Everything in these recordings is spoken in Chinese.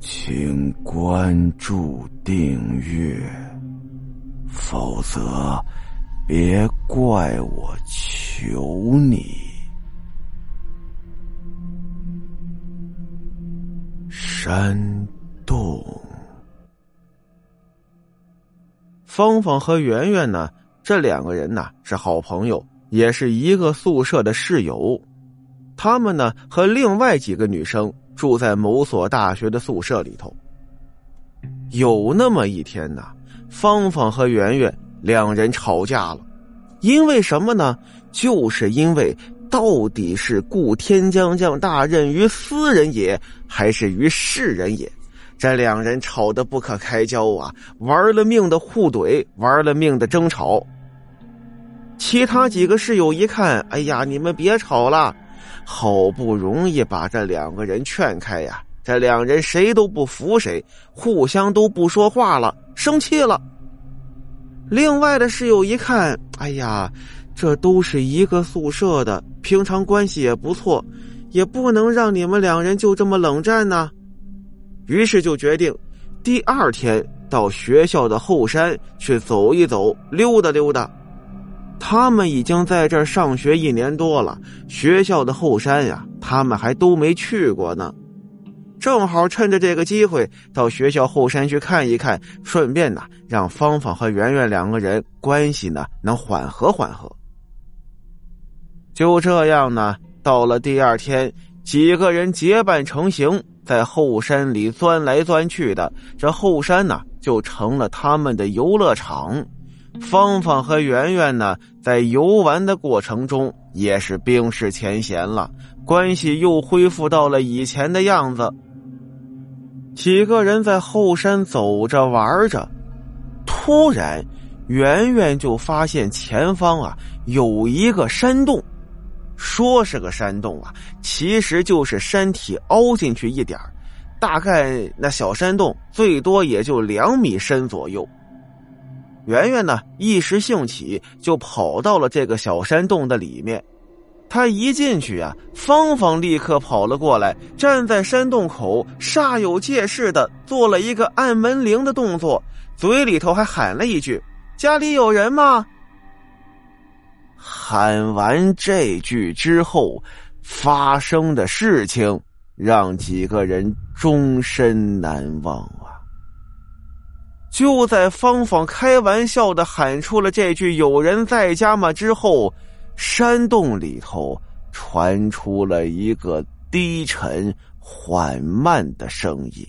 请关注订阅，否则别怪我求你。山洞。芳芳和圆圆呢？这两个人呢是好朋友，也是一个宿舍的室友。他们呢和另外几个女生住在某所大学的宿舍里头。有那么一天呢，芳芳和圆圆两人吵架了，因为什么呢？就是因为到底是故天将降大任于斯人也，还是于世人也？这两人吵得不可开交啊，玩了命的互怼，玩了命的争吵。其他几个室友一看，哎呀，你们别吵了。好不容易把这两个人劝开呀，这两人谁都不服谁，互相都不说话了，生气了。另外的室友一看，哎呀，这都是一个宿舍的，平常关系也不错，也不能让你们两人就这么冷战呢。于是就决定，第二天到学校的后山去走一走，溜达溜达。他们已经在这儿上学一年多了，学校的后山呀，他们还都没去过呢。正好趁着这个机会到学校后山去看一看，顺便呢，让芳芳和圆圆两个人关系呢能缓和缓和。就这样呢，到了第二天，几个人结伴成行，在后山里钻来钻去的，这后山呢就成了他们的游乐场。芳芳和圆圆呢，在游玩的过程中也是冰释前嫌了，关系又恢复到了以前的样子。几个人在后山走着玩着，突然，圆圆就发现前方啊有一个山洞，说是个山洞啊，其实就是山体凹进去一点大概那小山洞最多也就两米深左右。圆圆呢，一时兴起就跑到了这个小山洞的里面。他一进去啊，芳芳立刻跑了过来，站在山洞口，煞有介事的做了一个按门铃的动作，嘴里头还喊了一句：“家里有人吗？”喊完这句之后，发生的事情让几个人终身难忘啊。就在芳芳开玩笑的喊出了这句“有人在家吗”之后，山洞里头传出了一个低沉缓慢的声音：“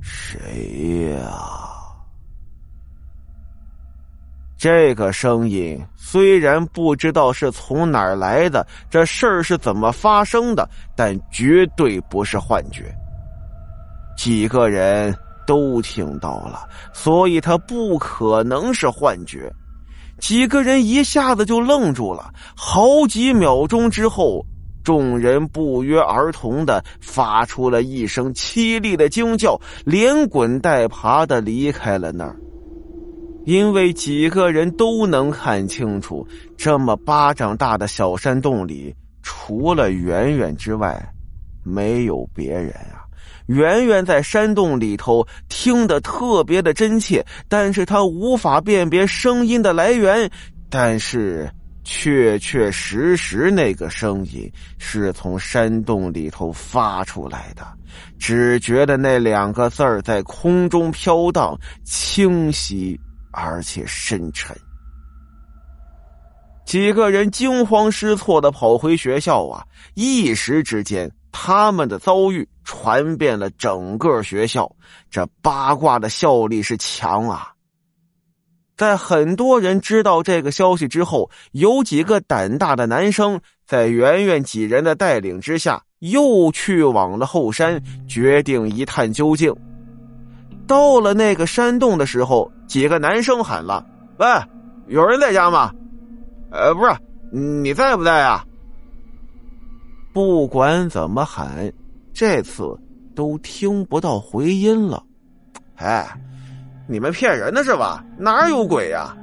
谁呀？”这个声音虽然不知道是从哪儿来的，这事儿是怎么发生的，但绝对不是幻觉。几个人。都听到了，所以他不可能是幻觉。几个人一下子就愣住了，好几秒钟之后，众人不约而同的发出了一声凄厉的惊叫，连滚带爬的离开了那儿。因为几个人都能看清楚，这么巴掌大的小山洞里，除了圆圆之外，没有别人啊。圆圆在山洞里头听得特别的真切，但是他无法辨别声音的来源，但是确确实实那个声音是从山洞里头发出来的，只觉得那两个字儿在空中飘荡，清晰而且深沉。几个人惊慌失措的跑回学校啊，一时之间。他们的遭遇传遍了整个学校，这八卦的效力是强啊！在很多人知道这个消息之后，有几个胆大的男生在圆圆几人的带领之下，又去往了后山，决定一探究竟。到了那个山洞的时候，几个男生喊了：“喂，有人在家吗？”“呃，不是，你在不在啊？”不管怎么喊，这次都听不到回音了。哎，你们骗人的是吧？哪有鬼呀？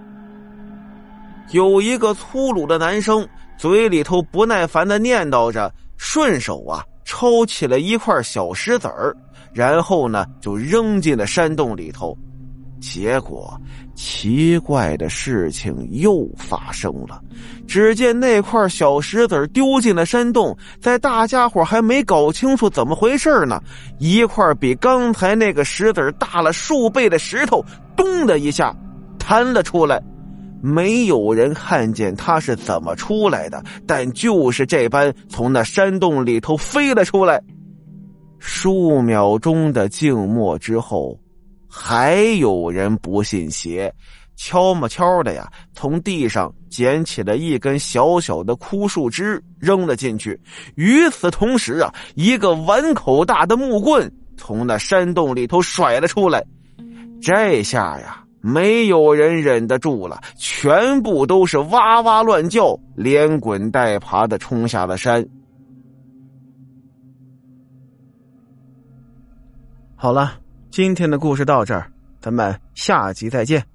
有一个粗鲁的男生嘴里头不耐烦的念叨着，顺手啊抽起了一块小石子儿，然后呢就扔进了山洞里头。结果，奇怪的事情又发生了。只见那块小石子丢进了山洞，在大家伙还没搞清楚怎么回事呢，一块比刚才那个石子大了数倍的石头，咚的一下弹了出来。没有人看见它是怎么出来的，但就是这般从那山洞里头飞了出来。数秒钟的静默之后。还有人不信邪，悄么悄的呀，从地上捡起了一根小小的枯树枝，扔了进去。与此同时啊，一个碗口大的木棍从那山洞里头甩了出来。这下呀，没有人忍得住了，全部都是哇哇乱叫，连滚带爬的冲下了山。好了。今天的故事到这儿，咱们下集再见。